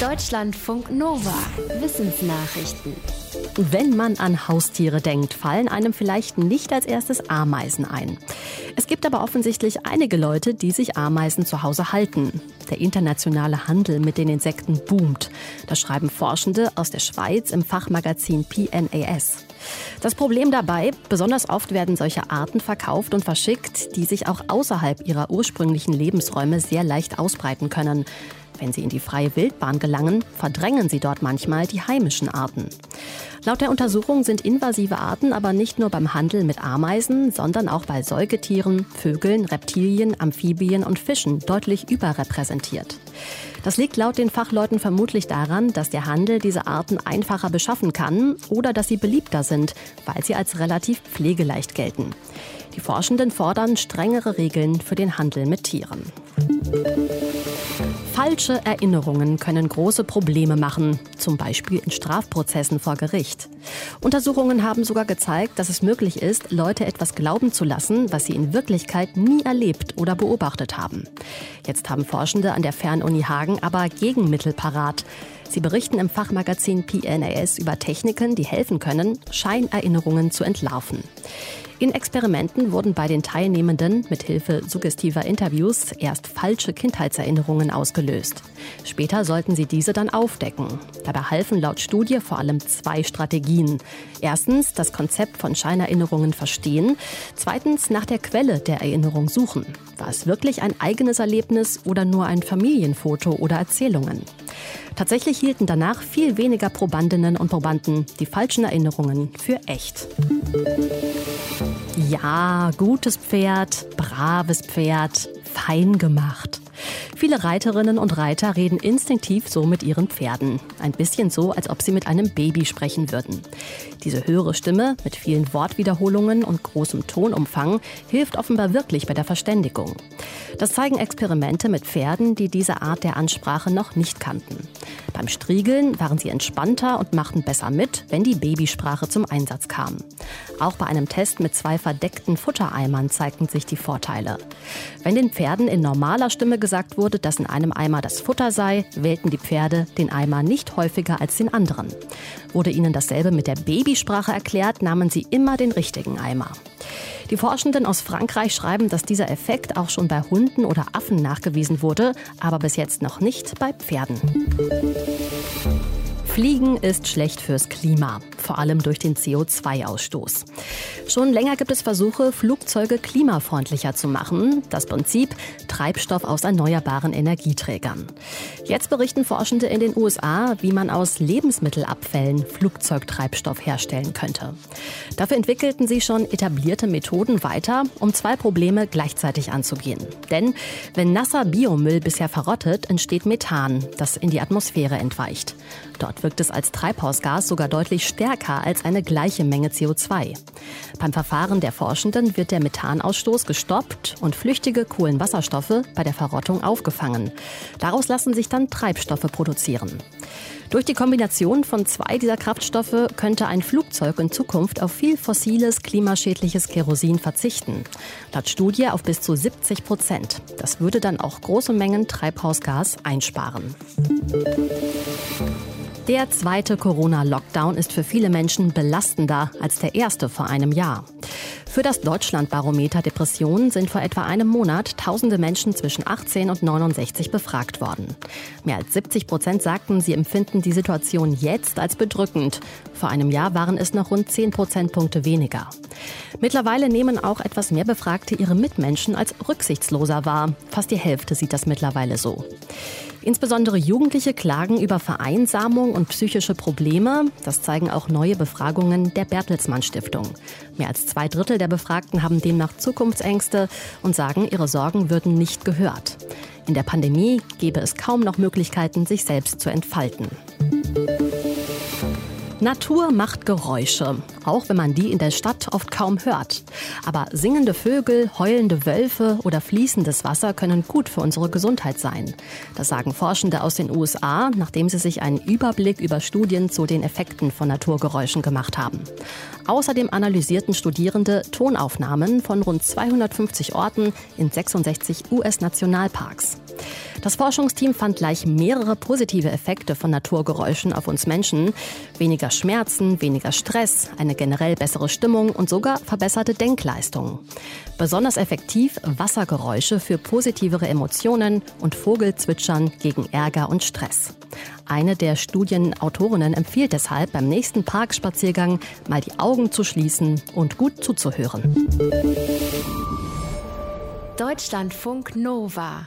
Deutschlandfunk Nova. Wissensnachrichten. Wenn man an Haustiere denkt, fallen einem vielleicht nicht als erstes Ameisen ein. Es gibt aber offensichtlich einige Leute, die sich Ameisen zu Hause halten. Der internationale Handel mit den Insekten boomt. Das schreiben Forschende aus der Schweiz im Fachmagazin PNAS. Das Problem dabei, besonders oft werden solche Arten verkauft und verschickt, die sich auch außerhalb ihrer ursprünglichen Lebensräume sehr leicht ausbreiten können. Wenn sie in die freie Wildbahn gelangen, verdrängen sie dort manchmal die heimischen Arten. Laut der Untersuchung sind invasive Arten aber nicht nur beim Handel mit Ameisen, sondern auch bei Säugetieren, Vögeln, Reptilien, Amphibien und Fischen deutlich überrepräsentiert. Das liegt laut den Fachleuten vermutlich daran, dass der Handel diese Arten einfacher beschaffen kann oder dass sie beliebter sind, weil sie als relativ pflegeleicht gelten. Die Forschenden fordern strengere Regeln für den Handel mit Tieren. Falsche Erinnerungen können große Probleme machen, zum Beispiel in Strafprozessen vor Gericht. Untersuchungen haben sogar gezeigt, dass es möglich ist, Leute etwas glauben zu lassen, was sie in Wirklichkeit nie erlebt oder beobachtet haben. Jetzt haben Forschende an der Fernuni Hagen aber Gegenmittel parat. Sie berichten im Fachmagazin PNAS über Techniken, die helfen können, Scheinerinnerungen zu entlarven. In Experimenten wurden bei den Teilnehmenden mit Hilfe suggestiver Interviews erst falsche Kindheitserinnerungen ausgelöst. Später sollten sie diese dann aufdecken. Dabei halfen laut Studie vor allem zwei Strategien. Erstens das Konzept von Scheinerinnerungen verstehen. Zweitens nach der Quelle der Erinnerung suchen. War es wirklich ein eigenes Erlebnis oder nur ein Familienfoto oder Erzählungen? Tatsächlich hielten danach viel weniger Probandinnen und Probanden die falschen Erinnerungen für echt. Ja, gutes Pferd, braves Pferd, fein gemacht. Viele Reiterinnen und Reiter reden instinktiv so mit ihren Pferden. Ein bisschen so, als ob sie mit einem Baby sprechen würden. Diese höhere Stimme mit vielen Wortwiederholungen und großem Tonumfang hilft offenbar wirklich bei der Verständigung. Das zeigen Experimente mit Pferden, die diese Art der Ansprache noch nicht kannten. Beim Striegeln waren sie entspannter und machten besser mit, wenn die Babysprache zum Einsatz kam. Auch bei einem Test mit zwei verdeckten Futtereimern zeigten sich die Vorteile. Wenn den Pferden in normaler Stimme gesagt wurde, dass in einem Eimer das Futter sei, wählten die Pferde den Eimer nicht häufiger als den anderen. Wurde ihnen dasselbe mit der Babysprache erklärt, nahmen sie immer den richtigen Eimer. Die Forschenden aus Frankreich schreiben, dass dieser Effekt auch schon bei Hunden oder Affen nachgewiesen wurde, aber bis jetzt noch nicht bei Pferden. Fliegen ist schlecht fürs Klima, vor allem durch den CO2-Ausstoß. Schon länger gibt es Versuche, Flugzeuge klimafreundlicher zu machen. Das Prinzip Treibstoff aus erneuerbaren Energieträgern. Jetzt berichten Forschende in den USA, wie man aus Lebensmittelabfällen Flugzeugtreibstoff herstellen könnte. Dafür entwickelten sie schon etablierte Methoden weiter, um zwei Probleme gleichzeitig anzugehen. Denn wenn nasser Biomüll bisher verrottet, entsteht Methan, das in die Atmosphäre entweicht. Dort wirkt es als Treibhausgas sogar deutlich stärker als eine gleiche Menge CO2. Beim Verfahren der Forschenden wird der Methanausstoß gestoppt und flüchtige Kohlenwasserstoffe bei der Verrottung aufgefangen. Daraus lassen sich dann Treibstoffe produzieren. Durch die Kombination von zwei dieser Kraftstoffe könnte ein Flugzeug in Zukunft auf viel fossiles, klimaschädliches Kerosin verzichten. Laut Studie auf bis zu 70 Prozent. Das würde dann auch große Mengen Treibhausgas einsparen. Der zweite Corona-Lockdown ist für viele Menschen belastender als der erste vor einem Jahr. Für das Deutschlandbarometer Depressionen sind vor etwa einem Monat tausende Menschen zwischen 18 und 69 befragt worden. Mehr als 70 Prozent sagten, sie empfinden die Situation jetzt als bedrückend. Vor einem Jahr waren es noch rund 10 Prozentpunkte weniger. Mittlerweile nehmen auch etwas mehr Befragte ihre Mitmenschen als rücksichtsloser wahr. Fast die Hälfte sieht das mittlerweile so. Insbesondere Jugendliche klagen über Vereinsamung und psychische Probleme. Das zeigen auch neue Befragungen der Bertelsmann Stiftung. Mehr als zwei Drittel der Befragten haben demnach Zukunftsängste und sagen, ihre Sorgen würden nicht gehört. In der Pandemie gäbe es kaum noch Möglichkeiten, sich selbst zu entfalten. Natur macht Geräusche, auch wenn man die in der Stadt oft kaum hört. Aber singende Vögel, heulende Wölfe oder fließendes Wasser können gut für unsere Gesundheit sein. Das sagen Forschende aus den USA, nachdem sie sich einen Überblick über Studien zu den Effekten von Naturgeräuschen gemacht haben. Außerdem analysierten Studierende Tonaufnahmen von rund 250 Orten in 66 US-Nationalparks. Das Forschungsteam fand gleich mehrere positive Effekte von Naturgeräuschen auf uns Menschen. Weniger Schmerzen, weniger Stress, eine generell bessere Stimmung und sogar verbesserte Denkleistung. Besonders effektiv Wassergeräusche für positivere Emotionen und Vogelzwitschern gegen Ärger und Stress. Eine der Studienautorinnen empfiehlt deshalb beim nächsten Parkspaziergang mal die Augen zu schließen und gut zuzuhören. Deutschlandfunk Nova